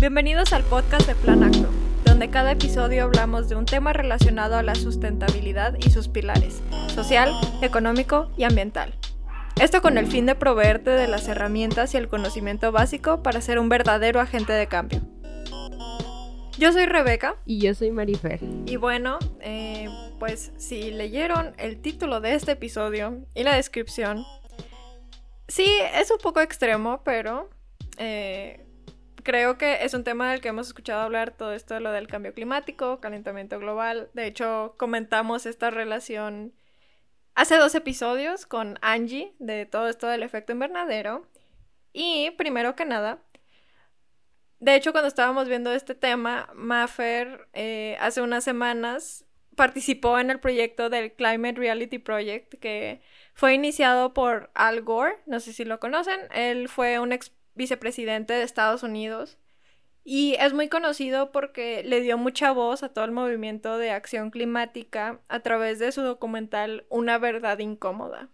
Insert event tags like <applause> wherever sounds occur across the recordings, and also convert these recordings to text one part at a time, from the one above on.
Bienvenidos al podcast de Plan Acto, donde cada episodio hablamos de un tema relacionado a la sustentabilidad y sus pilares, social, económico y ambiental. Esto con el fin de proveerte de las herramientas y el conocimiento básico para ser un verdadero agente de cambio. Yo soy Rebeca. Y yo soy Marifer. Y bueno, eh, pues si leyeron el título de este episodio y la descripción, sí, es un poco extremo, pero eh, creo que es un tema del que hemos escuchado hablar todo esto de lo del cambio climático, calentamiento global. De hecho, comentamos esta relación hace dos episodios con Angie de todo esto del efecto invernadero. Y primero que nada, de hecho, cuando estábamos viendo este tema, Maffer eh, hace unas semanas participó en el proyecto del Climate Reality Project, que fue iniciado por Al Gore, no sé si lo conocen, él fue un ex vicepresidente de Estados Unidos y es muy conocido porque le dio mucha voz a todo el movimiento de acción climática a través de su documental Una verdad incómoda.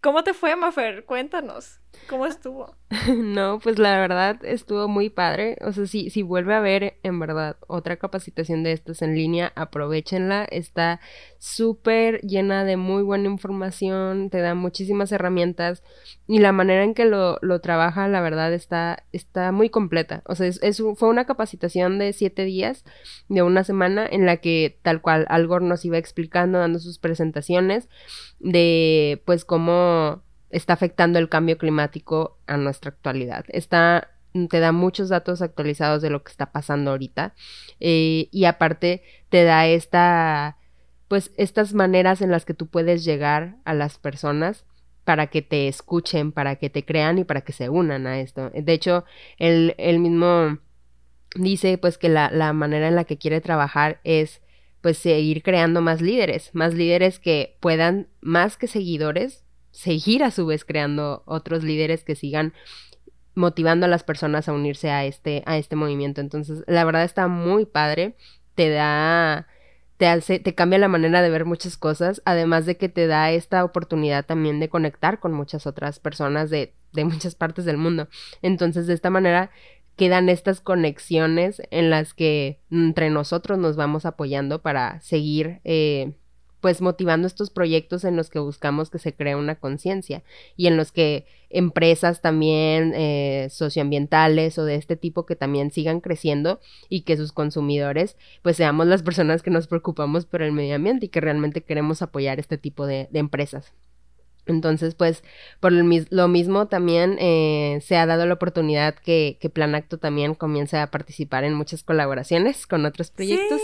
¿Cómo te fue, Mafer? Cuéntanos. ¿Cómo estuvo? <laughs> no, pues la verdad estuvo muy padre. O sea, si, si vuelve a haber en verdad otra capacitación de estas en línea, aprovechenla. Está súper llena de muy buena información, te da muchísimas herramientas y la manera en que lo, lo trabaja, la verdad, está, está muy completa. O sea, es, fue una capacitación de siete días, de una semana, en la que tal cual Algor nos iba explicando, dando sus presentaciones de pues cómo está afectando el cambio climático a nuestra actualidad. Está te da muchos datos actualizados de lo que está pasando ahorita eh, y aparte te da esta pues estas maneras en las que tú puedes llegar a las personas para que te escuchen, para que te crean y para que se unan a esto. De hecho, él, mismo dice pues que la, la manera en la que quiere trabajar es pues seguir creando más líderes, más líderes que puedan, más que seguidores, seguir a su vez creando otros líderes que sigan motivando a las personas a unirse a este, a este movimiento. Entonces, la verdad está muy padre, te da, te hace, te cambia la manera de ver muchas cosas, además de que te da esta oportunidad también de conectar con muchas otras personas de, de muchas partes del mundo. Entonces, de esta manera quedan estas conexiones en las que entre nosotros nos vamos apoyando para seguir eh, pues motivando estos proyectos en los que buscamos que se cree una conciencia y en los que empresas también eh, socioambientales o de este tipo que también sigan creciendo y que sus consumidores pues seamos las personas que nos preocupamos por el medio ambiente y que realmente queremos apoyar este tipo de empresas. Entonces, pues, por lo mismo también eh, se ha dado la oportunidad que, que, Plan Acto también comience a participar en muchas colaboraciones con otros proyectos.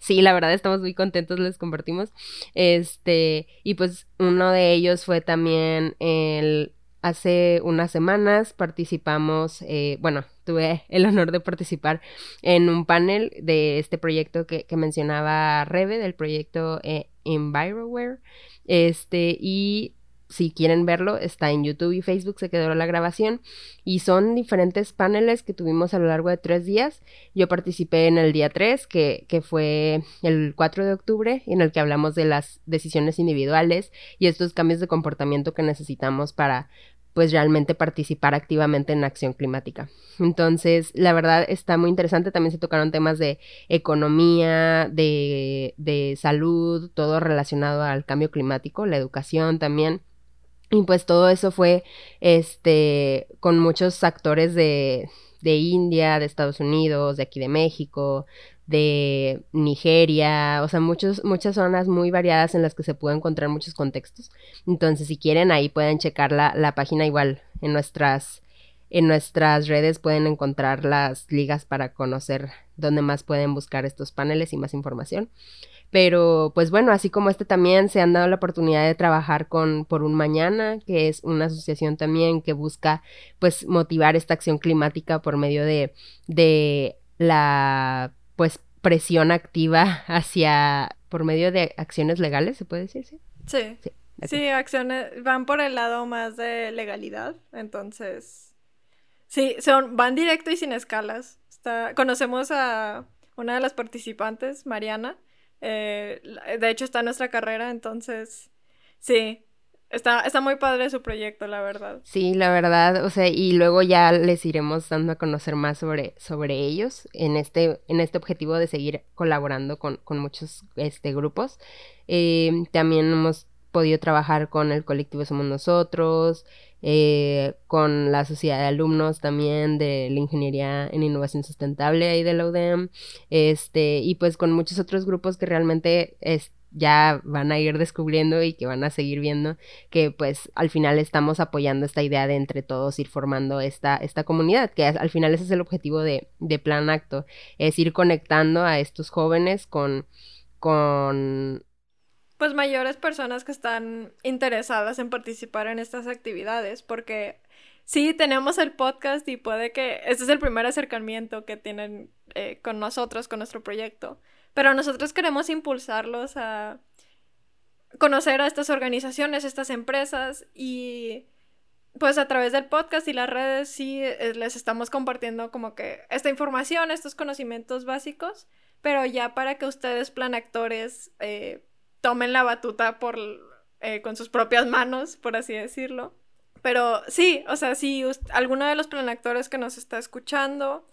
Sí. <laughs> la verdad estamos muy contentos, les compartimos. Este, y pues uno de ellos fue también el hace unas semanas participamos, eh, bueno, tuve el honor de participar en un panel de este proyecto que, que mencionaba Rebe, del proyecto eh, Enviroware. Este, y si quieren verlo, está en YouTube y Facebook, se quedó la grabación. Y son diferentes paneles que tuvimos a lo largo de tres días. Yo participé en el día 3, que, que fue el 4 de octubre, en el que hablamos de las decisiones individuales y estos cambios de comportamiento que necesitamos para pues realmente participar activamente en acción climática. Entonces, la verdad está muy interesante. También se tocaron temas de economía, de, de salud, todo relacionado al cambio climático, la educación también. Y pues todo eso fue este con muchos actores de, de India, de Estados Unidos, de aquí de México, de Nigeria, o sea, muchos, muchas zonas muy variadas en las que se puede encontrar muchos contextos. Entonces, si quieren, ahí pueden checar la, la página igual en nuestras, en nuestras redes pueden encontrar las ligas para conocer dónde más pueden buscar estos paneles y más información. Pero pues bueno, así como este también se han dado la oportunidad de trabajar con Por un Mañana, que es una asociación también que busca pues motivar esta acción climática por medio de, de la pues presión activa hacia por medio de acciones legales, ¿se puede decir? Sí. Sí, sí, acciones van por el lado más de legalidad, entonces sí, son van directo y sin escalas. Está, conocemos a una de las participantes, Mariana. Eh, de hecho está en nuestra carrera, entonces sí, Está, está muy padre su proyecto, la verdad. Sí, la verdad, o sea, y luego ya les iremos dando a conocer más sobre, sobre ellos en este, en este objetivo de seguir colaborando con, con muchos este, grupos. Eh, también hemos podido trabajar con el colectivo Somos Nosotros, eh, con la sociedad de alumnos también de la ingeniería en innovación sustentable ahí de la UDEM, este, y pues con muchos otros grupos que realmente es, ya van a ir descubriendo y que van a seguir viendo que pues al final estamos apoyando esta idea de entre todos ir formando esta, esta comunidad, que al final ese es el objetivo de, de Plan Acto, es ir conectando a estos jóvenes con, con pues mayores personas que están interesadas en participar en estas actividades, porque sí tenemos el podcast y puede que este es el primer acercamiento que tienen eh, con nosotros, con nuestro proyecto. Pero nosotros queremos impulsarlos a conocer a estas organizaciones, estas empresas y pues a través del podcast y las redes sí eh, les estamos compartiendo como que esta información, estos conocimientos básicos, pero ya para que ustedes plan actores eh, tomen la batuta por, eh, con sus propias manos, por así decirlo. Pero sí, o sea, si alguno de los plan actores que nos está escuchando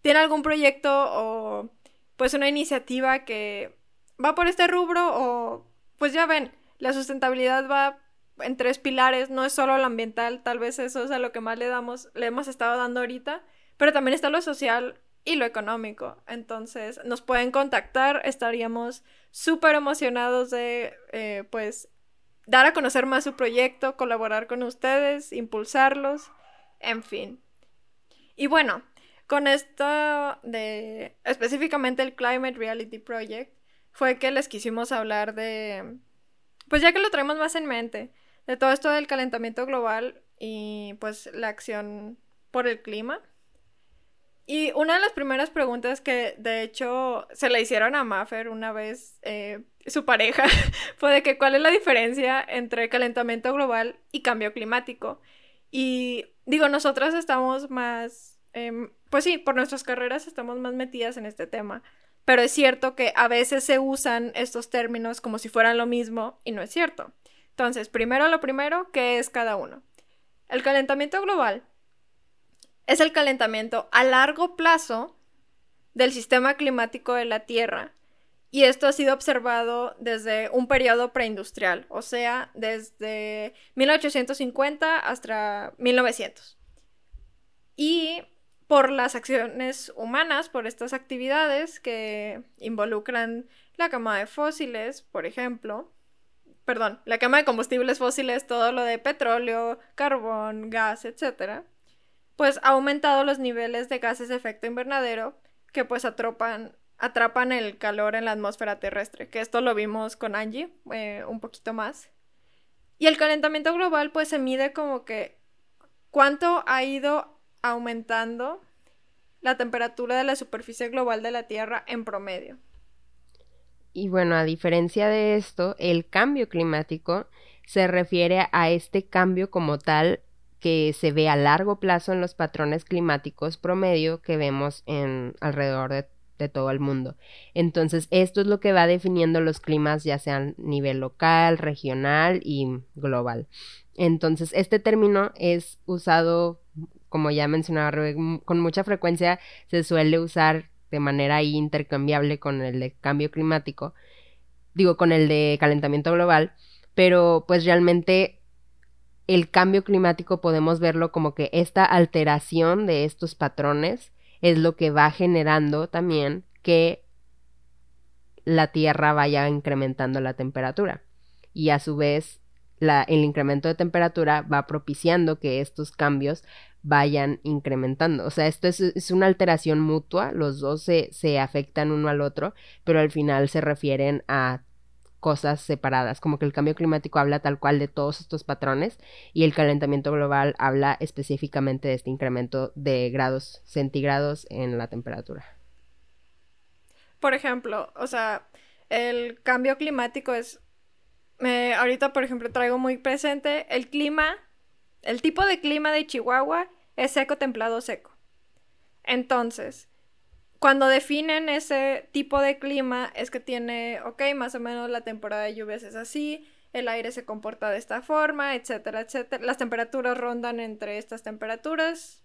tiene algún proyecto o pues una iniciativa que va por este rubro o pues ya ven, la sustentabilidad va en tres pilares, no es solo lo ambiental, tal vez eso es lo que más le damos, le hemos estado dando ahorita, pero también está lo social y lo económico. Entonces, nos pueden contactar, estaríamos súper emocionados de eh, pues dar a conocer más su proyecto, colaborar con ustedes, impulsarlos, en fin. Y bueno, con esto de específicamente el Climate Reality Project, fue que les quisimos hablar de, pues ya que lo traemos más en mente, de todo esto del calentamiento global y pues la acción por el clima. Y una de las primeras preguntas que de hecho se le hicieron a Maffer una vez eh, su pareja <laughs> fue de que cuál es la diferencia entre calentamiento global y cambio climático. Y digo, nosotros estamos más Em, pues sí, por nuestras carreras estamos más metidas en este tema. Pero es cierto que a veces se usan estos términos como si fueran lo mismo y no es cierto. Entonces, primero lo primero, ¿qué es cada uno? El calentamiento global es el calentamiento a largo plazo del sistema climático de la Tierra. Y esto ha sido observado desde un periodo preindustrial, o sea, desde 1850 hasta 1900. Y por las acciones humanas, por estas actividades que involucran la quema de fósiles, por ejemplo. Perdón, la quema de combustibles fósiles, todo lo de petróleo, carbón, gas, etc. Pues ha aumentado los niveles de gases de efecto invernadero que pues atrapan, atrapan el calor en la atmósfera terrestre, que esto lo vimos con Angie eh, un poquito más. Y el calentamiento global pues se mide como que cuánto ha ido aumentando la temperatura de la superficie global de la Tierra en promedio. Y bueno, a diferencia de esto, el cambio climático se refiere a este cambio como tal que se ve a largo plazo en los patrones climáticos promedio que vemos en alrededor de, de, todo el mundo. Entonces, esto es lo que va definiendo los climas, ya sean nivel local, regional y global. Entonces, este término es usado como ya mencionaba con mucha frecuencia se suele usar de manera intercambiable con el de cambio climático, digo, con el de calentamiento global, pero pues realmente el cambio climático podemos verlo como que esta alteración de estos patrones es lo que va generando también que la Tierra vaya incrementando la temperatura. Y a su vez, el incremento de temperatura va propiciando que estos cambios vayan incrementando. O sea, esto es, una alteración mutua, los dos se, se, afectan uno al otro, pero al final se refieren a cosas separadas, como que el cambio climático habla tal cual de todos estos patrones y el calentamiento global habla específicamente de este incremento de grados centígrados en la temperatura. Por ejemplo, o sea, el cambio climático es, ahorita por ejemplo traigo muy presente el clima el tipo de clima de Chihuahua es seco, templado, seco. Entonces, cuando definen ese tipo de clima es que tiene, ok, más o menos la temporada de lluvias es así, el aire se comporta de esta forma, etcétera, etcétera. Las temperaturas rondan entre estas temperaturas,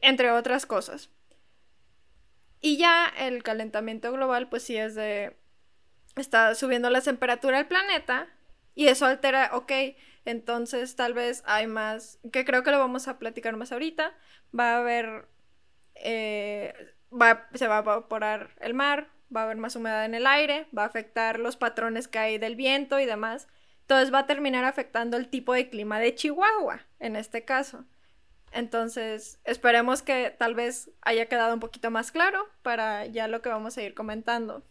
entre otras cosas. Y ya el calentamiento global, pues sí es de... Está subiendo la temperatura del planeta y eso altera, ok, entonces tal vez hay más, que creo que lo vamos a platicar más ahorita, va a haber, eh, va, se va a evaporar el mar, va a haber más humedad en el aire, va a afectar los patrones que hay del viento y demás. Entonces va a terminar afectando el tipo de clima de Chihuahua, en este caso. Entonces, esperemos que tal vez haya quedado un poquito más claro para ya lo que vamos a ir comentando.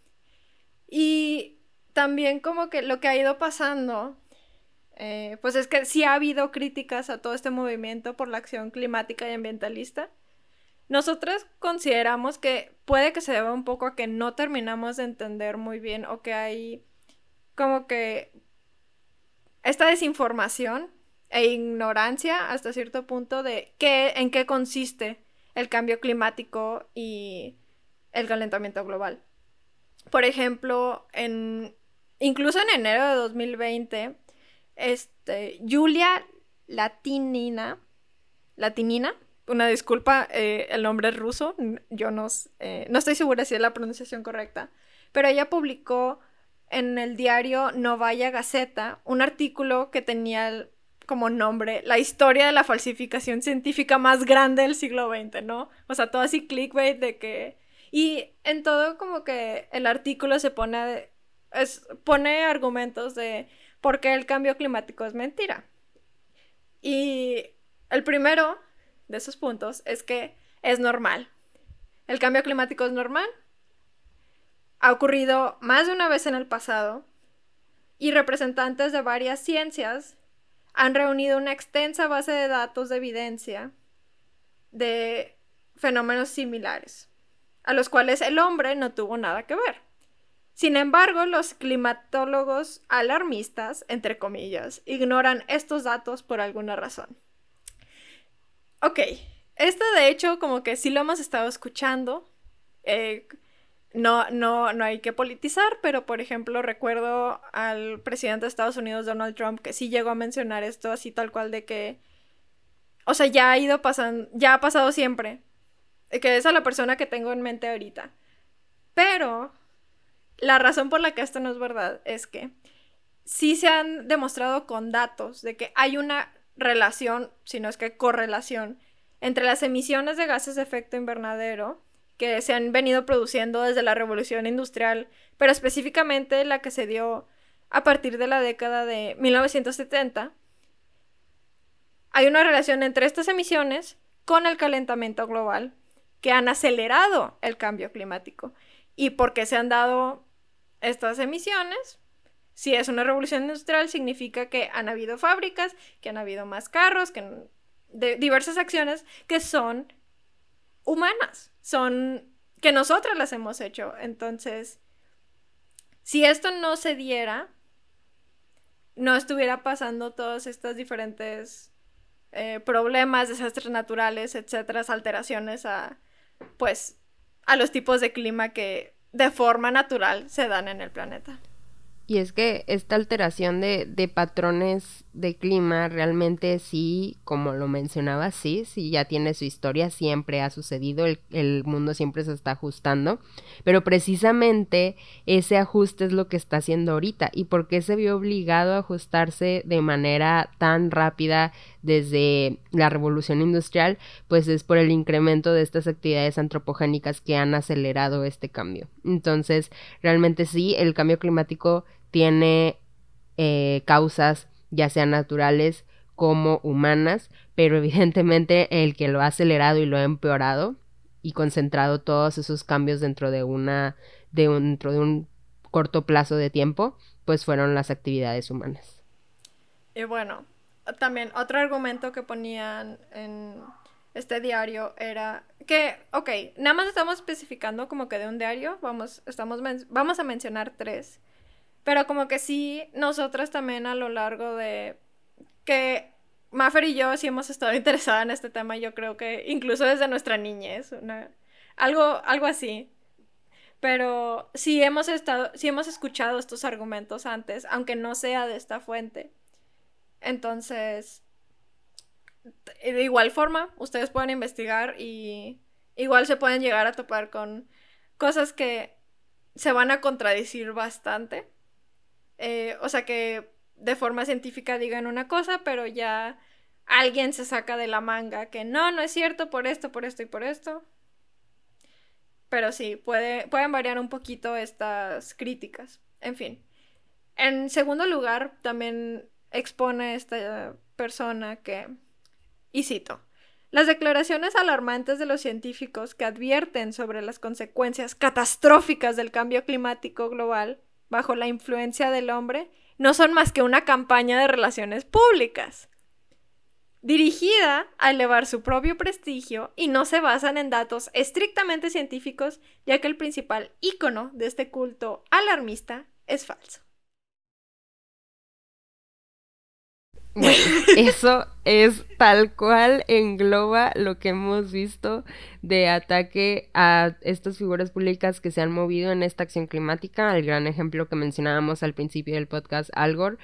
Y también como que lo que ha ido pasando, eh, pues es que sí ha habido críticas a todo este movimiento por la acción climática y ambientalista. Nosotros consideramos que puede que se deba un poco a que no terminamos de entender muy bien o que hay como que esta desinformación e ignorancia hasta cierto punto de qué, en qué consiste el cambio climático y el calentamiento global. Por ejemplo, en, incluso en enero de 2020, este, Julia Latinina, Latinina, una disculpa, eh, el nombre es ruso, yo no, eh, no estoy segura si es la pronunciación correcta, pero ella publicó en el diario Novaya Gazeta un artículo que tenía como nombre La historia de la falsificación científica más grande del siglo XX, ¿no? O sea, todo así clickbait de que... Y en todo como que el artículo se pone, es, pone argumentos de por qué el cambio climático es mentira. Y el primero de esos puntos es que es normal. El cambio climático es normal. Ha ocurrido más de una vez en el pasado y representantes de varias ciencias han reunido una extensa base de datos de evidencia de fenómenos similares, a los cuales el hombre no tuvo nada que ver. Sin embargo, los climatólogos alarmistas, entre comillas, ignoran estos datos por alguna razón. Ok, esto de hecho como que sí lo hemos estado escuchando. Eh, no, no, no hay que politizar, pero por ejemplo recuerdo al presidente de Estados Unidos, Donald Trump, que sí llegó a mencionar esto así tal cual de que, o sea, ya ha ido pasando, ya ha pasado siempre, que es a la persona que tengo en mente ahorita. Pero la razón por la que esto no es verdad es que sí se han demostrado con datos de que hay una relación, si no es que correlación, entre las emisiones de gases de efecto invernadero que se han venido produciendo desde la revolución industrial, pero específicamente la que se dio a partir de la década de 1970. Hay una relación entre estas emisiones con el calentamiento global que han acelerado el cambio climático. ¿Y por qué se han dado estas emisiones? Si es una revolución industrial, significa que han habido fábricas, que han habido más carros, que de diversas acciones que son humanas, son que nosotras las hemos hecho. Entonces, si esto no se diera, no estuviera pasando todos estos diferentes eh, problemas, desastres naturales, etcétera, alteraciones a, pues, a los tipos de clima que de forma natural se dan en el planeta. Y es que esta alteración de, de, patrones de clima realmente sí, como lo mencionaba, sí, sí ya tiene su historia, siempre ha sucedido, el, el, mundo siempre se está ajustando, pero precisamente ese ajuste es lo que está haciendo ahorita. ¿Y por qué se vio obligado a ajustarse de manera tan rápida desde la revolución industrial? Pues es por el incremento de estas actividades antropogénicas que han acelerado este cambio. Entonces, realmente sí, el cambio climático tiene eh, causas ya sean naturales como humanas, pero evidentemente el que lo ha acelerado y lo ha empeorado y concentrado todos esos cambios dentro de una de un, dentro de un corto plazo de tiempo, pues fueron las actividades humanas. Y bueno, también otro argumento que ponían en este diario era que, ok, nada más estamos especificando como que de un diario, vamos, estamos vamos a mencionar tres. Pero como que sí, nosotras también a lo largo de que Maffer y yo sí hemos estado <laughs> interesadas en este tema, yo creo que incluso desde nuestra niñez, algo, algo así. Pero sí hemos estado, sí hemos escuchado estos argumentos antes, aunque no sea de esta fuente. Entonces, de igual forma, ustedes pueden investigar y igual se pueden llegar a topar con cosas que se van a contradecir bastante. Eh, o sea que de forma científica digan una cosa, pero ya alguien se saca de la manga que no, no es cierto por esto, por esto y por esto. Pero sí, puede, pueden variar un poquito estas críticas. En fin. En segundo lugar, también expone esta persona que, y cito, las declaraciones alarmantes de los científicos que advierten sobre las consecuencias catastróficas del cambio climático global bajo la influencia del hombre no son más que una campaña de relaciones públicas dirigida a elevar su propio prestigio y no se basan en datos estrictamente científicos, ya que el principal ícono de este culto alarmista es falso. Bueno, <laughs> eso es tal cual engloba lo que hemos visto de ataque a estas figuras públicas que se han movido en esta acción climática. El gran ejemplo que mencionábamos al principio del podcast, Al Gore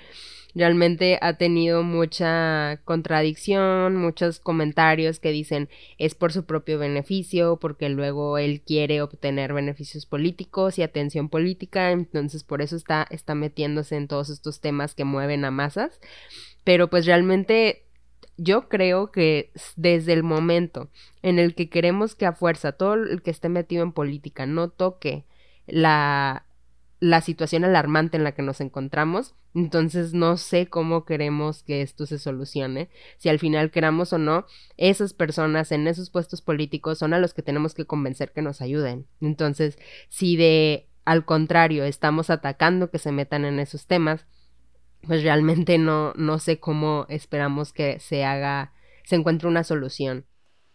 realmente ha tenido mucha contradicción, muchos comentarios que dicen es por su propio beneficio, porque luego él quiere obtener beneficios políticos y atención política, entonces por eso está, está metiéndose en todos estos temas que mueven a masas, pero pues realmente yo creo que desde el momento en el que queremos que a fuerza todo el que esté metido en política no toque la la situación alarmante en la que nos encontramos. Entonces no sé cómo queremos que esto se solucione. Si al final queramos o no, esas personas en esos puestos políticos son a los que tenemos que convencer que nos ayuden. Entonces, si de al contrario estamos atacando que se metan en esos temas, pues realmente no, no sé cómo esperamos que se haga, se encuentre una solución.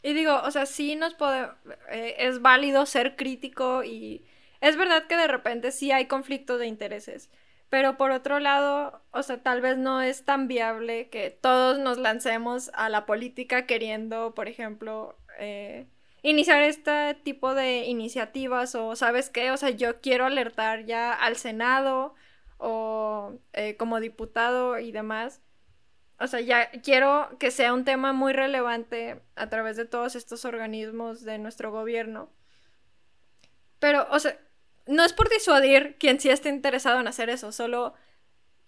Y digo, o sea, sí nos puede, eh, es válido ser crítico y es verdad que de repente sí hay conflictos de intereses, pero por otro lado, o sea, tal vez no es tan viable que todos nos lancemos a la política queriendo, por ejemplo, eh, iniciar este tipo de iniciativas o, ¿sabes qué? O sea, yo quiero alertar ya al Senado o eh, como diputado y demás. O sea, ya quiero que sea un tema muy relevante a través de todos estos organismos de nuestro gobierno. Pero, o sea, no es por disuadir quien sí esté interesado en hacer eso, solo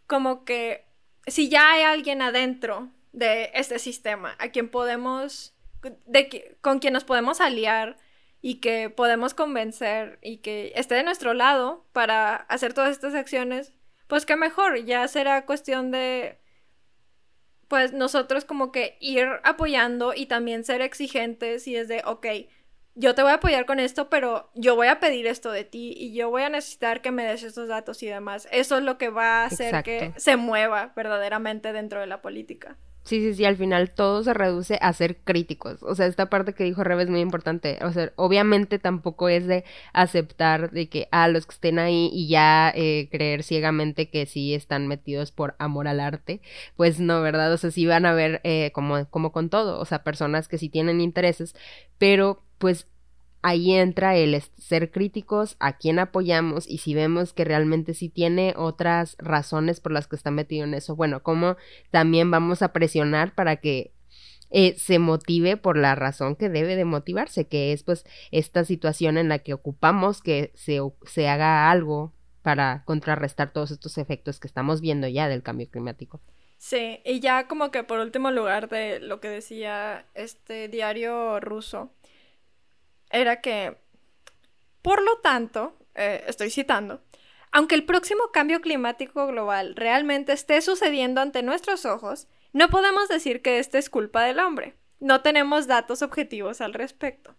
como que si ya hay alguien adentro de este sistema a quien podemos, de, con quien nos podemos aliar y que podemos convencer y que esté de nuestro lado para hacer todas estas acciones, pues que mejor, ya será cuestión de pues nosotros como que ir apoyando y también ser exigentes y es de, ok, yo te voy a apoyar con esto, pero yo voy a pedir esto de ti y yo voy a necesitar que me des estos datos y demás. Eso es lo que va a hacer que se mueva verdaderamente dentro de la política. Sí, sí, sí, al final todo se reduce a ser críticos. O sea, esta parte que dijo Rebe es muy importante. O sea, obviamente tampoco es de aceptar de que a ah, los que estén ahí y ya eh, creer ciegamente que sí están metidos por amor al arte. Pues no, ¿verdad? O sea, sí van a ver eh, como, como con todo. O sea, personas que sí tienen intereses, pero pues ahí entra el ser críticos a quién apoyamos y si vemos que realmente sí tiene otras razones por las que está metido en eso, bueno, como también vamos a presionar para que eh, se motive por la razón que debe de motivarse, que es pues esta situación en la que ocupamos que se, se haga algo para contrarrestar todos estos efectos que estamos viendo ya del cambio climático. Sí, y ya como que por último lugar de lo que decía este diario ruso, era que, por lo tanto, eh, estoy citando, aunque el próximo cambio climático global realmente esté sucediendo ante nuestros ojos, no podemos decir que esto es culpa del hombre. No tenemos datos objetivos al respecto.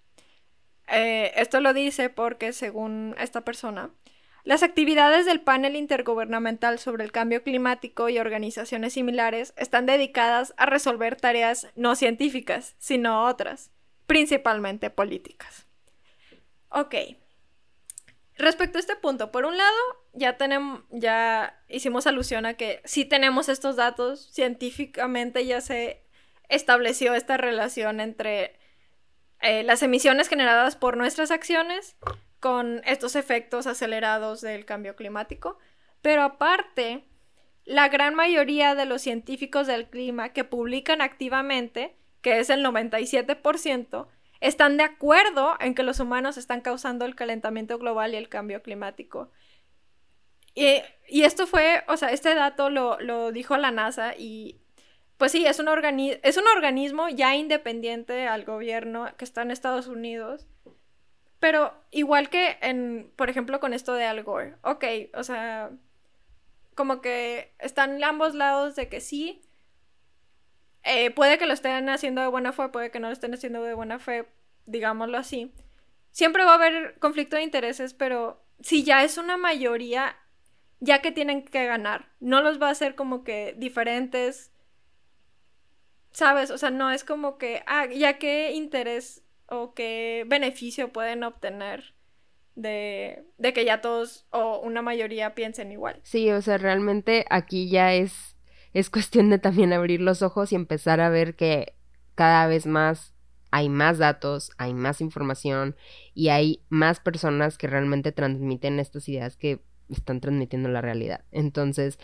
Eh, esto lo dice porque, según esta persona, las actividades del panel intergubernamental sobre el cambio climático y organizaciones similares están dedicadas a resolver tareas no científicas, sino otras, principalmente políticas. Ok. Respecto a este punto, por un lado, ya tenemos, ya hicimos alusión a que sí tenemos estos datos, científicamente ya se estableció esta relación entre eh, las emisiones generadas por nuestras acciones con estos efectos acelerados del cambio climático. Pero aparte, la gran mayoría de los científicos del clima que publican activamente, que es el 97%, están de acuerdo en que los humanos están causando el calentamiento global y el cambio climático. Y, esto fue, o sea, este dato lo, lo dijo la NASA y pues sí, es un, es un organismo ya independiente al gobierno que está en Estados Unidos. Pero igual que en, por ejemplo, con esto de Al Gore. Ok, o sea, como que están ambos lados de que sí. Eh, puede que lo estén haciendo de buena fe, puede que no lo estén haciendo de buena fe, digámoslo así. Siempre va a haber conflicto de intereses, pero si ya es una mayoría, ya que tienen que ganar, no los va a hacer como que diferentes ¿Sabes? O sea, no es como que, ah, ya qué interés o qué beneficio pueden obtener de, de que ya todos o una mayoría piensen igual. Sí, o sea, realmente aquí ya es, es cuestión de también abrir los ojos y empezar a ver que cada vez más hay más datos, hay más información y hay más personas que realmente transmiten estas ideas que están transmitiendo la realidad. Entonces,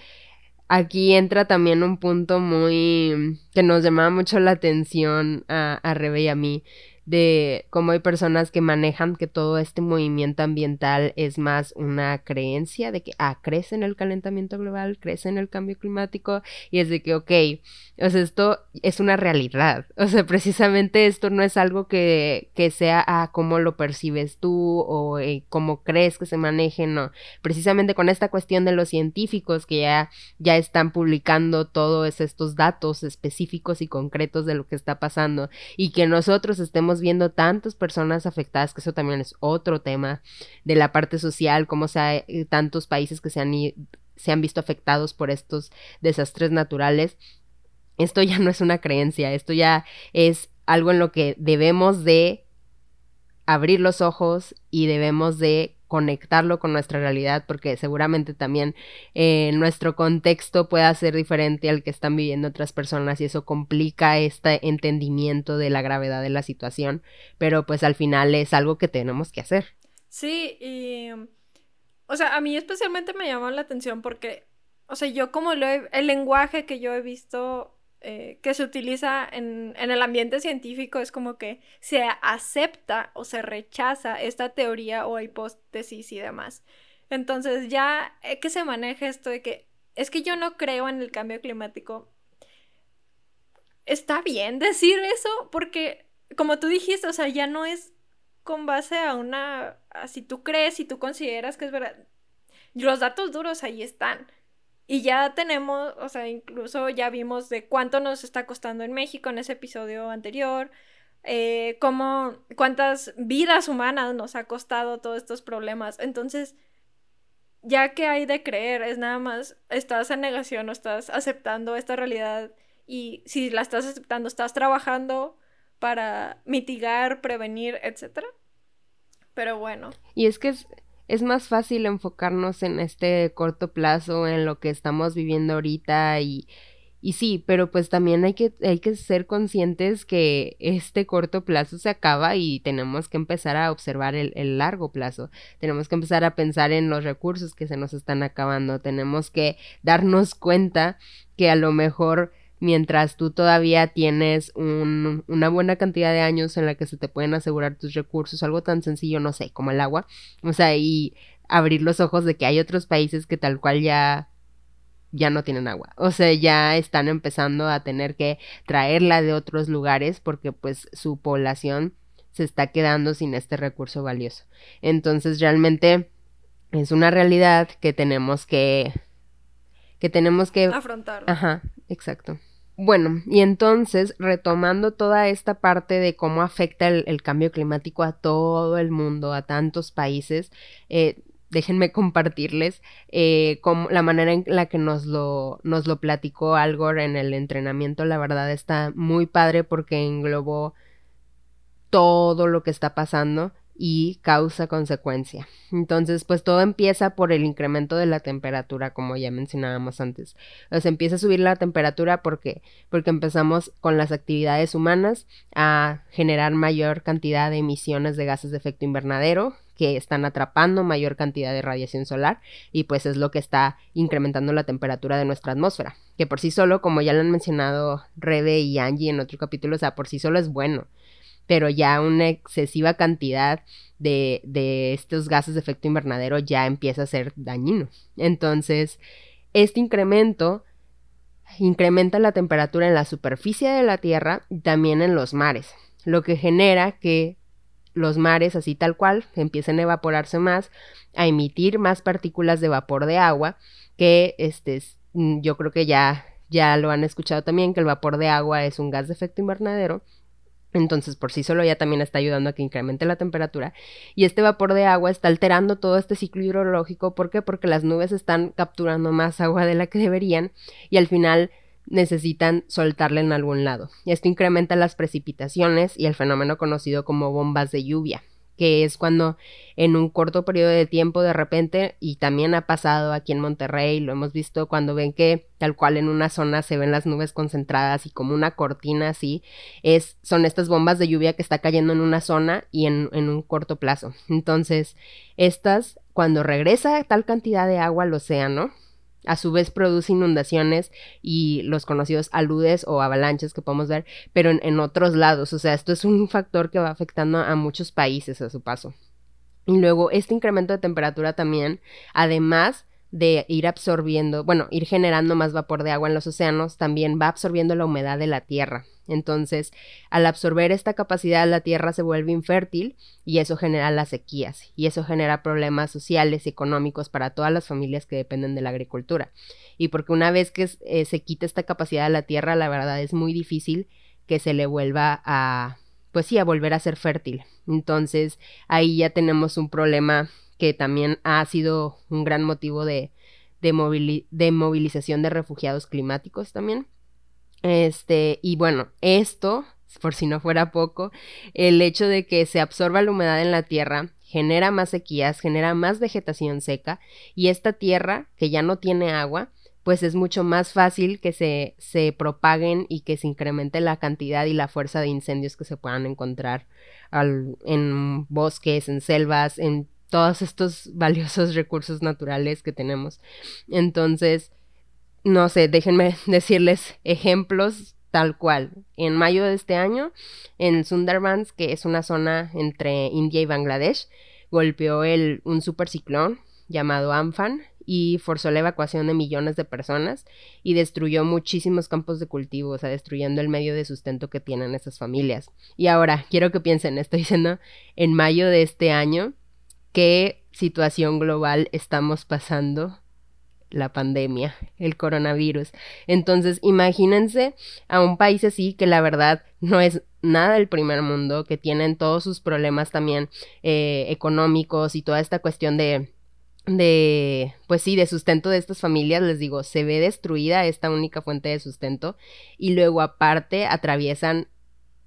aquí entra también un punto muy que nos llamaba mucho la atención a, a Rebe y a mí, de cómo hay personas que manejan que todo este movimiento ambiental es más una creencia de que, ah, crece en el calentamiento global, crece en el cambio climático, y es de que, ok, o sea, esto es una realidad, o sea, precisamente esto no es algo que, que sea, ah, cómo lo percibes tú o eh, cómo crees que se maneje, no, precisamente con esta cuestión de los científicos que ya, ya están publicando todos estos datos específicos y concretos de lo que está pasando y que nosotros estemos viendo tantas personas afectadas, que eso también es otro tema de la parte social, como sea eh, tantos países que se han, se han visto afectados por estos desastres naturales. Esto ya no es una creencia, esto ya es algo en lo que debemos de abrir los ojos y debemos de conectarlo con nuestra realidad, porque seguramente también eh, nuestro contexto pueda ser diferente al que están viviendo otras personas y eso complica este entendimiento de la gravedad de la situación, pero pues al final es algo que tenemos que hacer. Sí, y o sea, a mí especialmente me llamó la atención porque, o sea, yo como lo el lenguaje que yo he visto eh, que se utiliza en, el ambiente científico es como que se acepta o se rechaza esta teoría o hipótesis y demás. Entonces ya eh, que se maneja esto de que es que yo no creo en el cambio climático. Está bien decir eso porque como tú dijiste, o sea, ya no es con base a una, si tú crees, si tú consideras que es verdad. Los datos duros ahí están. Y ya tenemos, o sea, incluso ya vimos de cuánto nos está costando en México en ese episodio anterior, eh, cómo, cuántas vidas humanas nos ha costado todos estos problemas. Entonces, ya que hay de creer, es nada más, estás en negación estás aceptando esta realidad y si la estás aceptando, estás trabajando para mitigar, prevenir, etc. Pero bueno. Y es que es más fácil enfocarnos en este corto plazo, en lo que estamos viviendo ahorita y, y sí, pero pues también hay que, hay que ser conscientes que este corto plazo se acaba y tenemos que empezar a observar el, el, largo plazo. Tenemos que empezar a pensar en los recursos que se nos están acabando. Tenemos que darnos cuenta que a lo mejor mientras tú todavía tienes una buena cantidad de años en la que se te pueden asegurar tus recursos, algo tan sencillo, no sé, como el agua, o sea, y abrir los ojos de que hay otros países que tal cual ya ya no tienen agua, o sea, ya están empezando a tener que traerla de otros lugares porque pues su población se está quedando sin este recurso valioso. Entonces, realmente es una realidad que tenemos que que tenemos que afrontar. Ajá, exacto. Bueno, y entonces, retomando toda esta parte de cómo afecta el, cambio climático a todo el mundo, a tantos países, eh, déjenme compartirles eh, la manera en la que nos lo, nos lo platicó Algor en el entrenamiento. La verdad está muy padre porque englobó todo lo que está pasando y causa consecuencia. Entonces, pues todo empieza por el incremento de la temperatura, como ya mencionábamos antes. O sea, empieza a subir la temperatura porque porque empezamos con las actividades humanas a generar mayor cantidad de emisiones de gases de efecto invernadero, que están atrapando mayor cantidad de radiación solar y pues es lo que está incrementando la temperatura de nuestra atmósfera, que por sí solo, como ya lo han mencionado Rebe y Angie en otro capítulo, o sea, por sí solo es bueno, pero ya una excesiva cantidad de, de estos gases de efecto invernadero ya empieza a ser dañino. Entonces, este incremento incrementa la temperatura en la superficie de la Tierra y también en los mares, lo que genera que los mares, así tal cual, empiecen a evaporarse más, a emitir más partículas de vapor de agua, que este, mm, yo creo que ya, ya lo han escuchado también, que el vapor de agua es un gas de efecto invernadero. Entonces, por sí solo ya también está ayudando a que incremente la temperatura. Y este vapor de agua está alterando todo este ciclo hidrológico. ¿Por qué? Porque las nubes están capturando más agua de la que deberían y al final necesitan soltarla en algún lado. Esto incrementa las precipitaciones y el fenómeno conocido como bombas de lluvia, que es cuando en un corto periodo de tiempo de repente, y también ha pasado aquí en Monterrey, lo hemos visto cuando ven que tal cual en una zona se ven las nubes concentradas y como una cortina así, es, son estas bombas de lluvia que está cayendo en una zona y en, en un corto plazo. Entonces, estas, cuando regresa tal cantidad de agua al océano, a su vez produce inundaciones y los conocidos aludes o avalanches que podemos ver, pero en, otros lados. O sea, esto es un factor que va afectando a muchos países a su paso. Y luego este incremento de temperatura también, además de ir absorbiendo, bueno, ir generando más vapor de agua en los océanos, también va absorbiendo la humedad de la tierra. Entonces, al absorber esta capacidad, la tierra se vuelve infértil y eso genera las sequías y eso genera problemas sociales y económicos para todas las familias que dependen de la agricultura. Y porque una vez que eh, se quita esta capacidad de la tierra, la verdad es muy difícil que se le vuelva a, pues sí, a volver a ser fértil. Entonces, ahí ya tenemos un problema que también ha sido un gran motivo de, de, movilización de refugiados climáticos también. Este, y bueno, esto, por si no fuera poco, el hecho de que se absorba la humedad en la tierra genera más sequías, genera más vegetación seca y esta tierra que ya no tiene agua, pues es mucho más fácil que se, se propaguen y que se incremente la cantidad y la fuerza de incendios que se puedan encontrar en bosques, en selvas, en todos estos <laughs> valiosos recursos naturales que tenemos. Entonces, no sé, déjenme <laughs> decirles ejemplos tal cual. En mayo de este año, en Sundarbans, que es una zona entre India y Bangladesh, golpeó el, un superciclón llamado Amphan y forzó la evacuación de millones de personas y destruyó muchísimos campos de cultivo, o sea, destruyendo el medio de sustento que tienen esas familias. Y ahora, quiero que piensen, <laughs> estoy diciendo en mayo de este año, qué situación global estamos pasando la pandemia, el coronavirus. Entonces, imagínense a un país así que la verdad no es nada del primer mundo, que tienen todos sus problemas también eh, económicos y toda esta cuestión de, de, pues sí, de sustento de estas familias, les digo, se ve destruida esta única fuente de sustento y luego aparte atraviesan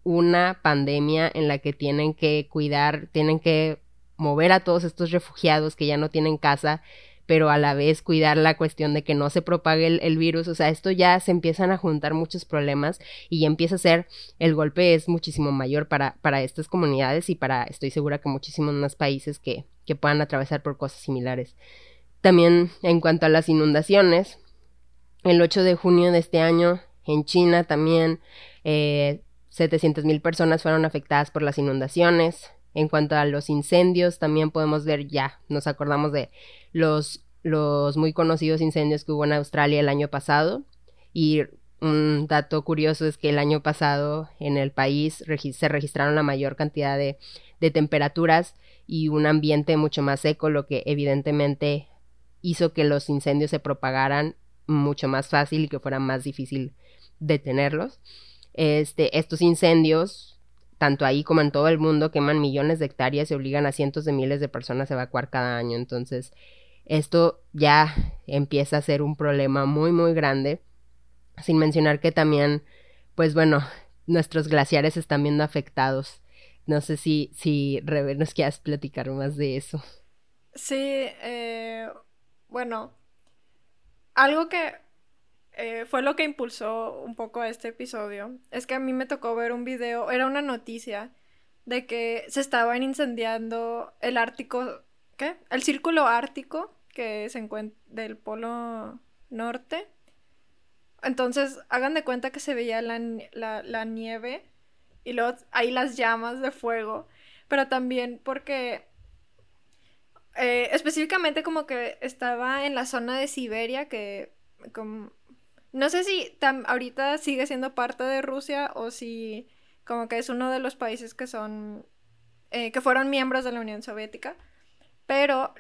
una pandemia en la que tienen que cuidar, tienen que mover a todos estos refugiados que ya no tienen casa, pero a la vez cuidar la cuestión de que no se propague el, virus. O sea, esto ya se empiezan a juntar muchos problemas y empieza a ser, el golpe es muchísimo mayor para, para estas comunidades y para, estoy segura que muchísimos más países que, que puedan atravesar por cosas similares. También en cuanto a las inundaciones, el 8 de junio de este año en China también eh, 700 mil personas fueron afectadas por las inundaciones. En cuanto a los incendios, también podemos ver ya, nos acordamos de los, los muy conocidos incendios que hubo en Australia el año pasado. Y un dato curioso es que el año pasado en el país se registraron la mayor cantidad de, de temperaturas y un ambiente mucho más seco, lo que evidentemente hizo que los incendios se propagaran mucho más fácil y que fuera más difícil detenerlos. Este, estos incendios tanto ahí como en todo el mundo, queman millones de hectáreas y obligan a cientos de miles de personas a evacuar cada año. Entonces, esto ya empieza a ser un problema muy, muy grande. Sin mencionar que también, pues bueno, nuestros glaciares están viendo afectados. No sé si, si Rebe, nos quieras platicar más de eso. Sí, eh, bueno, algo que eh, fue lo que impulsó un poco este episodio. Es que a mí me tocó ver un video, era una noticia de que se estaban incendiando el Ártico, ¿qué? El círculo ártico que se encuentra del polo norte. Entonces, hagan de cuenta que se veía la, la nieve y luego hay las llamas de fuego, pero también porque eh, específicamente como que estaba en la zona de Siberia, que como, no sé si ahorita sigue siendo parte de Rusia o si como que es uno de los países que son, eh, que fueron miembros de la Unión Soviética, pero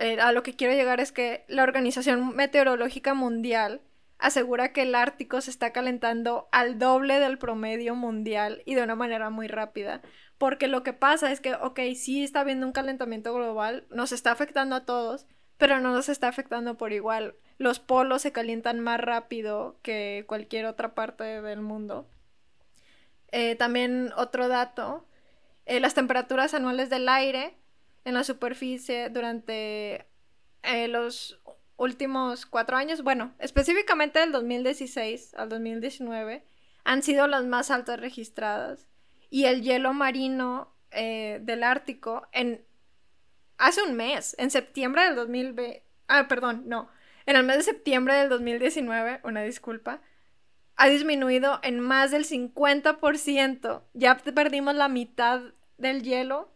eh, a lo que quiero llegar es que la Organización Meteorológica Mundial asegura que el Ártico se está calentando al doble del promedio mundial y de una manera muy rápida. Porque lo que pasa es que, ok, sí está habiendo un calentamiento global, nos está afectando a todos, pero no nos está afectando por igual. Los polos se calientan más rápido que cualquier otra parte del mundo. Eh, también otro dato, eh, las temperaturas anuales del aire en la superficie durante eh, los últimos cuatro años, bueno, específicamente del 2016 al 2019, han sido las más altas registradas y el hielo marino eh, del Ártico en hace un mes, en septiembre del 2020, ah, perdón, no, en el mes de septiembre del 2019, una disculpa, ha disminuido en más del 50%. Ya perdimos la mitad del hielo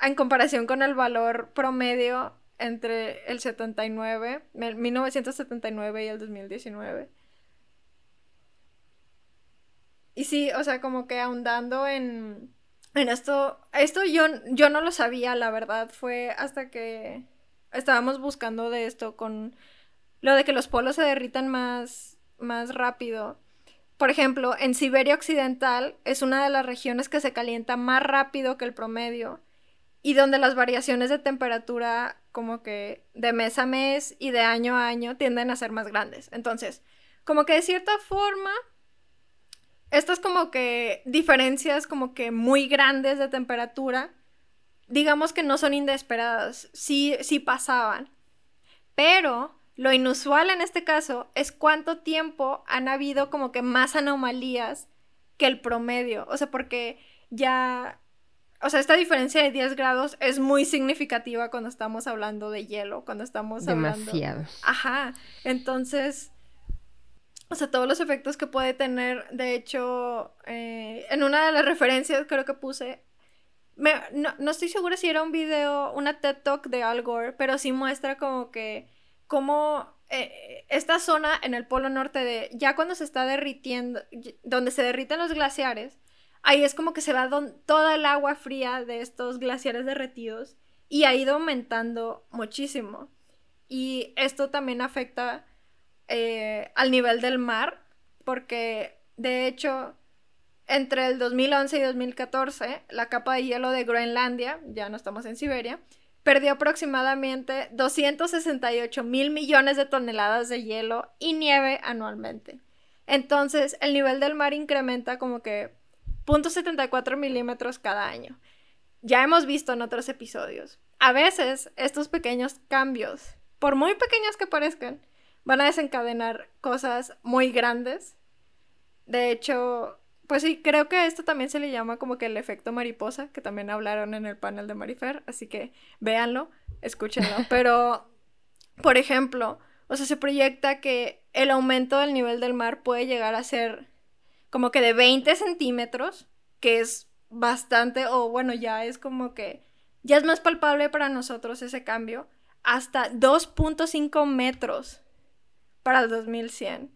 en comparación con el valor promedio entre el 79, 1979 y el 2019. Y sí, o sea, como que ahondando en, en esto, esto yo, yo no lo sabía, la verdad, fue hasta que estábamos buscando de esto con lo de que los polos se derritan más, más rápido. Por ejemplo, en Siberia Occidental es una de las regiones que se calienta más rápido que el promedio y donde las variaciones de temperatura como que de mes a mes y de año a año tienden a ser más grandes. Entonces, como que de cierta forma estas como que diferencias como que muy grandes de temperatura, digamos que no son inesperadas, sí, sí pasaban. Pero lo inusual en este caso es cuánto tiempo han habido como que más anomalías que el promedio. O sea, porque ya... O sea, esta diferencia de 10 grados es muy significativa cuando estamos hablando de hielo, cuando estamos hablando... Demasiado. Ajá. Entonces, o sea, todos los efectos que puede tener. De hecho, eh, en una de las referencias creo que puse. no, estoy segura si era un video, una TED Talk de Al Gore, pero sí muestra como que. Como eh, esta zona en el polo norte de. Ya cuando se está derritiendo. Donde se derriten los glaciares. Ahí es como que se va toda el agua fría de estos glaciares derretidos. Y ha ido aumentando muchísimo. Y esto también afecta eh, al nivel del mar, porque de hecho entre el 2011 y 2014 la capa de hielo de Groenlandia, ya no estamos en Siberia, perdió aproximadamente 268 mil millones de toneladas de hielo y nieve anualmente. Entonces el nivel del mar incrementa como que 0.74 milímetros cada año. Ya hemos visto en otros episodios. A veces estos pequeños cambios, por muy pequeños que parezcan, van a desencadenar cosas muy grandes. De hecho, pues sí, creo que esto también se le llama como que el efecto mariposa, que también hablaron en el panel de Marifer, así que véanlo, escúchenlo. <laughs> Pero, por ejemplo, o sea, se proyecta que el aumento del nivel del mar puede llegar a ser como que de 20 centímetros, que es bastante, o bueno, ya es como que, ya es más palpable para nosotros ese cambio, hasta 2.5 metros para el 2100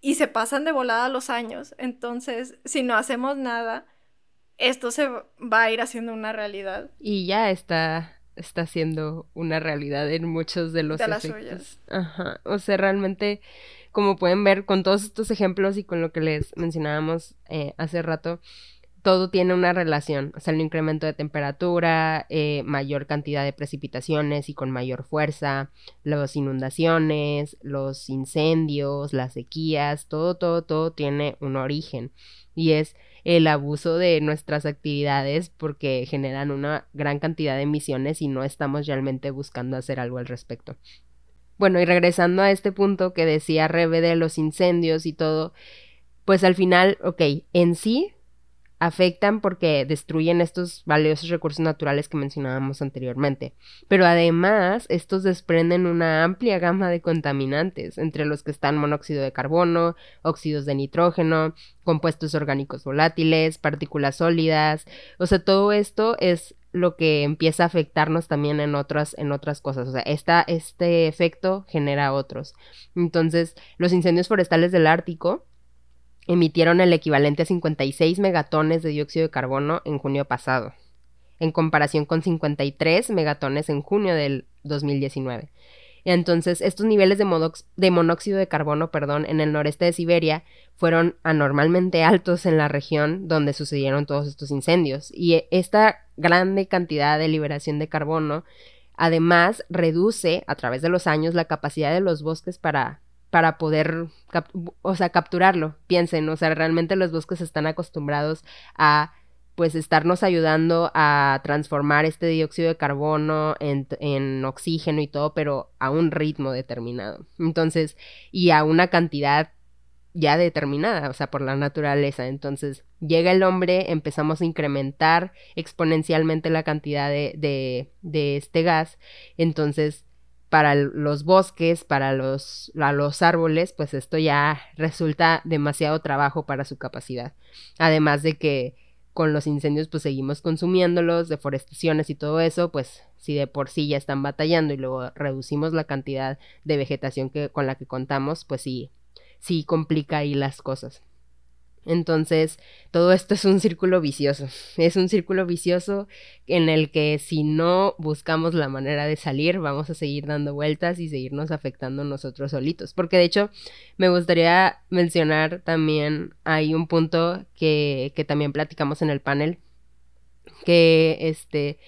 y se pasan de volada los años. Entonces, si no hacemos nada, esto se va a ir haciendo una realidad. Y ya está está siendo una realidad en muchos de los de efectos. Ajá. O sea, realmente, como pueden ver con todos estos ejemplos y con lo que les mencionábamos eh, hace rato, todo tiene una relación, o sea, el incremento de temperatura, eh, mayor cantidad de precipitaciones y con mayor fuerza, las inundaciones, los incendios, las sequías, todo, todo, todo tiene un origen y es el abuso de nuestras actividades porque generan una gran cantidad de emisiones y no estamos realmente buscando hacer algo al respecto. Bueno, y regresando a este punto que decía Rebe de los incendios y todo, pues al final, ok, en sí afectan porque destruyen estos valiosos recursos naturales que mencionábamos anteriormente. Pero además, estos desprenden una amplia gama de contaminantes, entre los que están monóxido de carbono, óxidos de nitrógeno, compuestos orgánicos volátiles, partículas sólidas. O sea, todo esto es lo que empieza a afectarnos también en otras, en otras cosas. O sea, esta, este efecto genera otros. Entonces, los incendios forestales del Ártico emitieron el equivalente a 56 megatones de dióxido de carbono en junio pasado, en comparación con 53 megatones en junio del 2019. Entonces, estos niveles de, monóxido de carbono perdón, en el noreste de Siberia fueron anormalmente altos en la región donde sucedieron todos estos incendios. Y esta grande cantidad de liberación de carbono además reduce a través de los años la capacidad de los bosques para para poder, o sea, capturarlo. Piensen, o sea, realmente los bosques están acostumbrados a pues estarnos ayudando a transformar este dióxido de carbono en, en, oxígeno y todo, pero a un ritmo determinado. Entonces, y a una cantidad ya determinada, o sea, por la naturaleza. Entonces, llega el hombre, empezamos a incrementar exponencialmente la cantidad de, de, de este gas. Entonces, para los bosques, para los, los árboles, pues esto ya resulta demasiado trabajo para su capacidad. Además de que con los incendios pues seguimos consumiéndolos, deforestaciones y todo eso, pues si de por sí ya están batallando y luego reducimos la cantidad de vegetación que, con la que contamos, pues sí, sí complica ahí las cosas. Entonces, todo esto es un círculo vicioso. Es un círculo vicioso en el que si no buscamos la manera de salir, vamos a seguir dando vueltas y seguirnos afectando nosotros solitos. Porque de hecho, me gustaría mencionar también, hay un punto que, que también platicamos en el panel, que este,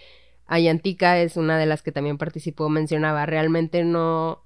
Ayantica es una de las que también participó, mencionaba, realmente no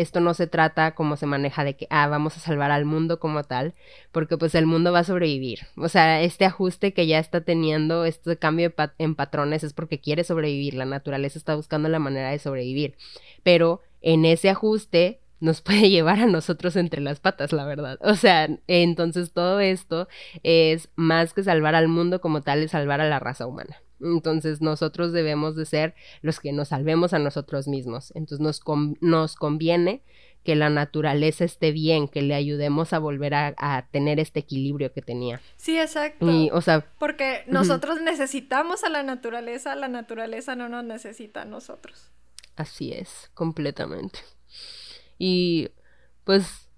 esto no se trata como se maneja de que, ah, vamos a salvar al mundo como tal, porque pues el mundo va a sobrevivir. O sea, este ajuste que ya está teniendo, este cambio en patrones es porque quiere sobrevivir, la naturaleza está buscando la manera de sobrevivir, pero en ese ajuste nos <laughs> puede llevar a nosotros entre las patas, la verdad. O sea, entonces todo esto es más que salvar al mundo como tal, es salvar a la raza humana. Entonces nosotros debemos de ser los que nos salvemos a nosotros mismos. Entonces nos, nos conviene que la naturaleza esté bien, que le ayudemos a volver a, tener este equilibrio que tenía. Sí, exacto. o sea, porque nosotros necesitamos a la naturaleza, la naturaleza no nos necesita a nosotros. Así es, completamente. Y pues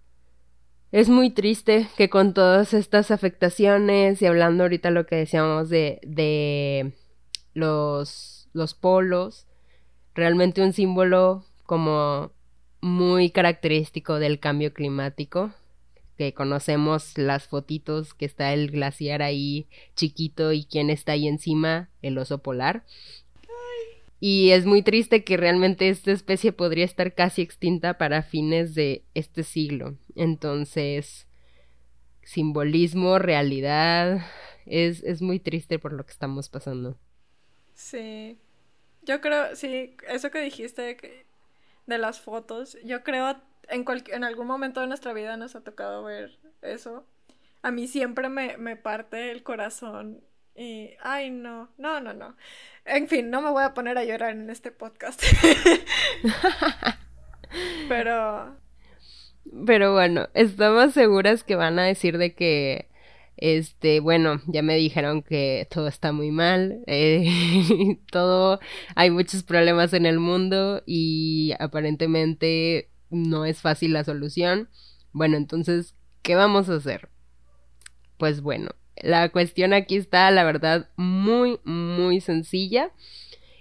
es muy triste que con todas estas afectaciones y hablando ahorita lo que decíamos de, de los, los polos, realmente un símbolo como muy característico del cambio climático, que conocemos las fotitos que está el glaciar ahí chiquito y quién está ahí encima, el oso polar. Y es muy triste que realmente esta especie podría estar casi extinta para fines de este siglo. Entonces, simbolismo, realidad, es, es muy triste por lo que estamos pasando. Sí. Yo creo, sí, eso que dijiste de las fotos, yo creo en, en algún momento de nuestra vida nos ha tocado ver eso. A mí siempre me, me parte el corazón y, ay, no, no, no, no. En fin, no me voy a poner a llorar en este podcast. <laughs> Pero... Pero bueno, estamos seguras que van a decir de que este, bueno, ya me dijeron que todo está muy mal, eh, <laughs> todo, hay muchos problemas en el mundo y aparentemente no es fácil la solución. Bueno, entonces, ¿qué vamos a hacer? Pues bueno, la cuestión aquí está, la verdad, muy, muy sencilla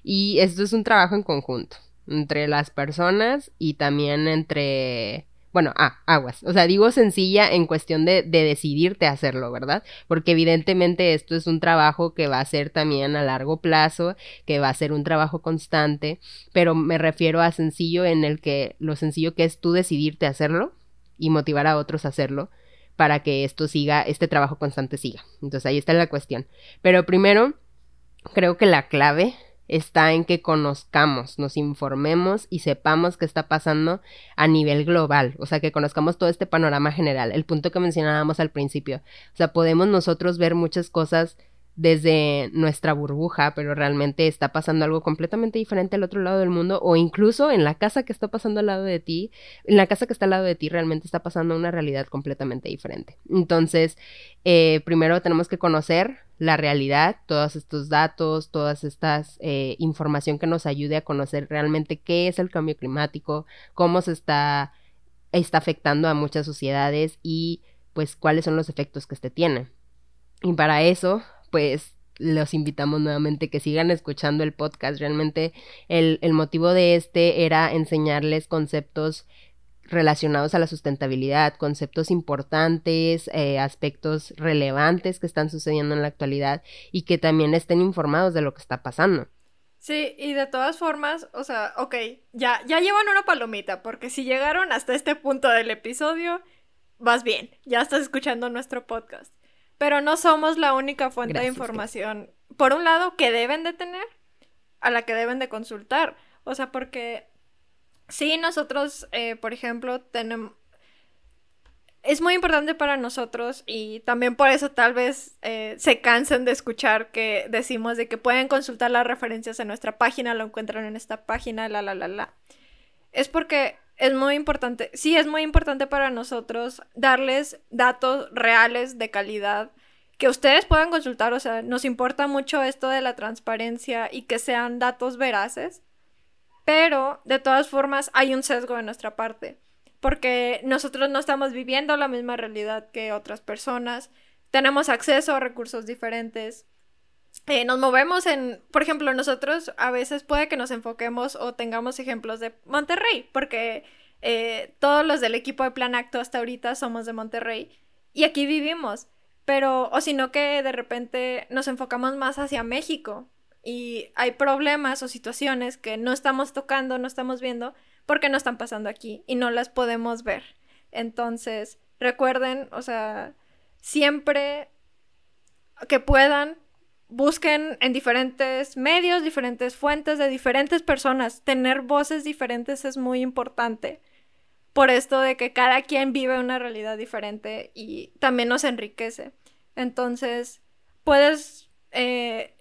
y esto es un trabajo en conjunto entre las personas y también entre bueno, ah, aguas. O sea, digo sencilla en cuestión de, de, decidirte hacerlo, ¿verdad? Porque evidentemente esto es un trabajo que va a ser también a largo plazo, que va a ser un trabajo constante, pero me refiero a sencillo en el que lo sencillo que es tú decidirte hacerlo y motivar a otros a hacerlo para que esto siga, este trabajo constante siga. Entonces ahí está la cuestión. Pero primero, creo que la clave está en que conozcamos, nos informemos y sepamos qué está pasando a nivel global, o sea, que conozcamos todo este panorama general, el punto que mencionábamos al principio. O sea, podemos nosotros ver muchas cosas desde nuestra burbuja, pero realmente está pasando algo completamente diferente al otro lado del mundo o incluso en la casa que está pasando al lado de ti, en la casa que está al lado de ti realmente está pasando una realidad completamente diferente. Entonces, eh, primero tenemos que conocer la realidad, todos estos datos, todas estas eh, información que nos ayude a conocer realmente qué es el cambio climático, cómo se está, está afectando a muchas sociedades y pues cuáles son los efectos que este tiene. Y para eso pues los invitamos nuevamente que sigan escuchando el podcast. Realmente el, motivo de este era enseñarles conceptos relacionados a la sustentabilidad, conceptos importantes, eh, aspectos relevantes que están sucediendo en la actualidad y que también estén informados de lo que está pasando. Sí, y de todas formas, o sea, ok, ya, ya llevan una palomita, porque si llegaron hasta este punto del episodio, vas bien, ya estás escuchando nuestro podcast. Pero no somos la única fuente de información, por un lado, que deben de tener, a la que deben de consultar. O sea, porque sí, nosotros, eh, por ejemplo, tenemos... Es muy importante para nosotros y también por eso tal vez eh, se cansen de escuchar que decimos de que pueden consultar las referencias en nuestra página, lo encuentran en esta página, la, la, la, la. Es porque es muy importante, sí es muy importante para nosotros darles datos reales de calidad que ustedes puedan consultar, o sea, nos importa mucho esto de la transparencia y que sean datos veraces, pero de todas formas hay un sesgo de nuestra parte, porque nosotros no estamos viviendo la misma realidad que otras personas, tenemos acceso a recursos diferentes, eh, nos movemos en, por ejemplo, nosotros a veces puede que nos enfoquemos o tengamos ejemplos de Monterrey, porque eh, todos los del equipo de Plan Acto hasta ahorita somos de Monterrey y aquí vivimos, pero, o sino que de repente nos enfocamos más hacia México y hay problemas o situaciones que no estamos tocando, no estamos viendo, porque no están pasando aquí y no las podemos ver. Entonces, recuerden, o sea, siempre que puedan, busquen en diferentes medios, diferentes fuentes de diferentes personas. Tener voces diferentes es muy importante. Por esto de que cada quien vive una realidad diferente y también nos enriquece. Entonces, puedes, eh,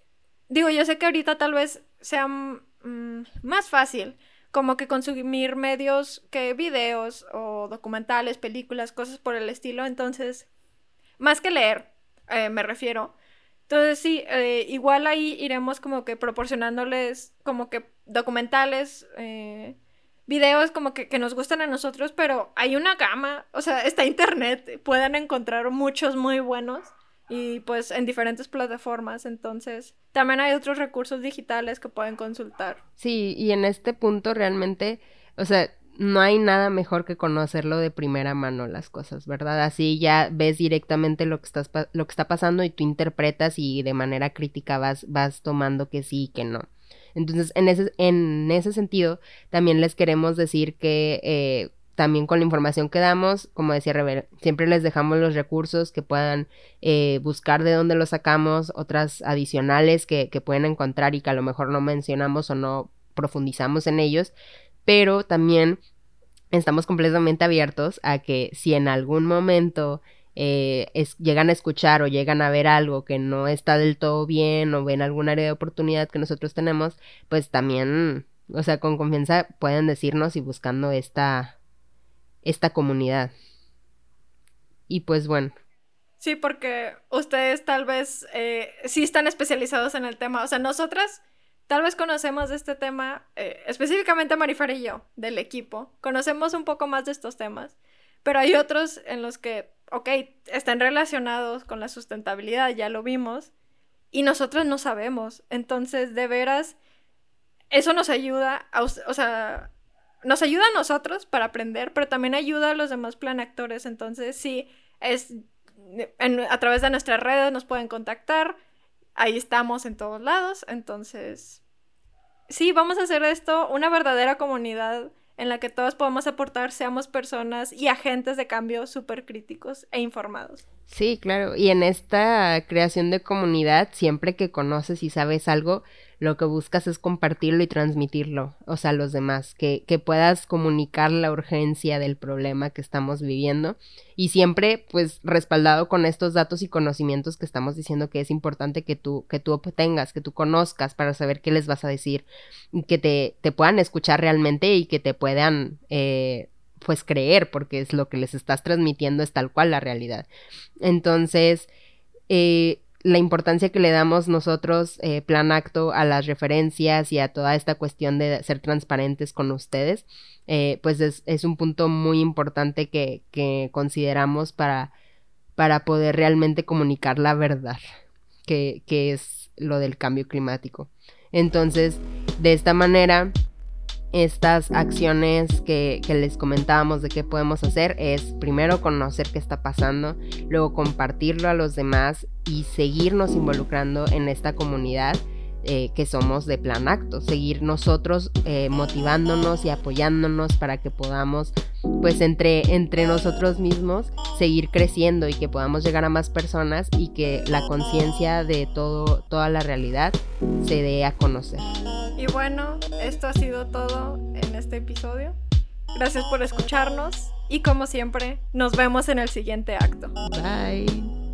digo, yo sé que ahorita tal vez sea mm, más fácil como que consumir medios que videos o documentales, películas, cosas por el estilo. Entonces, más que leer, eh, me refiero entonces sí, eh, igual ahí iremos como que proporcionándoles como que documentales, eh, videos como que, que, nos gustan a nosotros, pero hay una gama, o sea, está internet, pueden encontrar muchos muy buenos y pues en diferentes plataformas, entonces también hay otros recursos digitales que pueden consultar. Sí, y en este punto realmente, o sea, no hay nada mejor que conocerlo de primera mano las cosas, ¿verdad? Así ya ves directamente lo que, estás, lo que está pasando y tú interpretas y de manera crítica vas, vas tomando que sí y que no. Entonces, en ese, en ese sentido, también les queremos decir que eh, también con la información que damos, como decía siempre les dejamos los recursos que puedan eh, buscar de dónde los sacamos, otras adicionales que, que pueden encontrar y que a lo mejor no mencionamos o no profundizamos en ellos pero también estamos completamente abiertos a que si en algún momento eh, llegan a escuchar o llegan a ver algo que no está del todo bien o ven algún área de oportunidad que nosotros tenemos, pues también, o sea, con confianza pueden decirnos y buscando esta, esta comunidad. Y pues bueno. Sí, porque ustedes tal vez eh, sí están especializados en el tema. O sea, nosotras Tal vez conocemos este tema, eh, específicamente Marifer y yo, del equipo, conocemos un poco más de estos temas, pero hay otros en los que, ok, están relacionados con la sustentabilidad, ya lo vimos, y nosotros no sabemos. Entonces, de veras, eso nos ayuda, a, o sea, nos ayuda a nosotros para aprender, pero también ayuda a los demás plan actores. Entonces, sí, es a través de nuestras redes nos pueden contactar ahí estamos en todos lados. Entonces, sí, vamos a hacer esto una verdadera comunidad en la que todos podamos aportar, seamos personas y agentes de cambio súper críticos e informados. Sí, claro. Y en esta creación de comunidad, siempre que conoces y sabes algo, lo que buscas es compartirlo y transmitirlo, o sea, a los demás, que, que puedas comunicar la urgencia del problema que estamos viviendo y siempre pues respaldado con estos datos y conocimientos que estamos diciendo que es importante que tú, que tú obtengas, que tú conozcas para saber qué les vas a decir que te, te puedan escuchar realmente y que te puedan... Eh, pues creer, porque es lo que les estás transmitiendo, es tal cual la realidad. Entonces, eh, la importancia que le damos nosotros, eh, plan acto, a las referencias y a toda esta cuestión de ser transparentes con ustedes, eh, pues es, un punto muy importante que, consideramos para, para, poder realmente comunicar la verdad, que es lo del cambio climático. Entonces, de esta manera, estas acciones que, les comentábamos de qué podemos hacer es primero conocer qué está pasando, luego compartirlo a los demás y seguirnos involucrando en esta comunidad eh, que somos de Plan Acto, seguir nosotros eh, motivándonos y apoyándonos para que podamos, pues entre, entre nosotros mismos, seguir creciendo y que podamos llegar a más personas y que la conciencia de todo, toda la realidad se dé a conocer. Y bueno, esto ha sido todo en este episodio. Gracias por escucharnos y como siempre, nos vemos en el siguiente acto. Bye.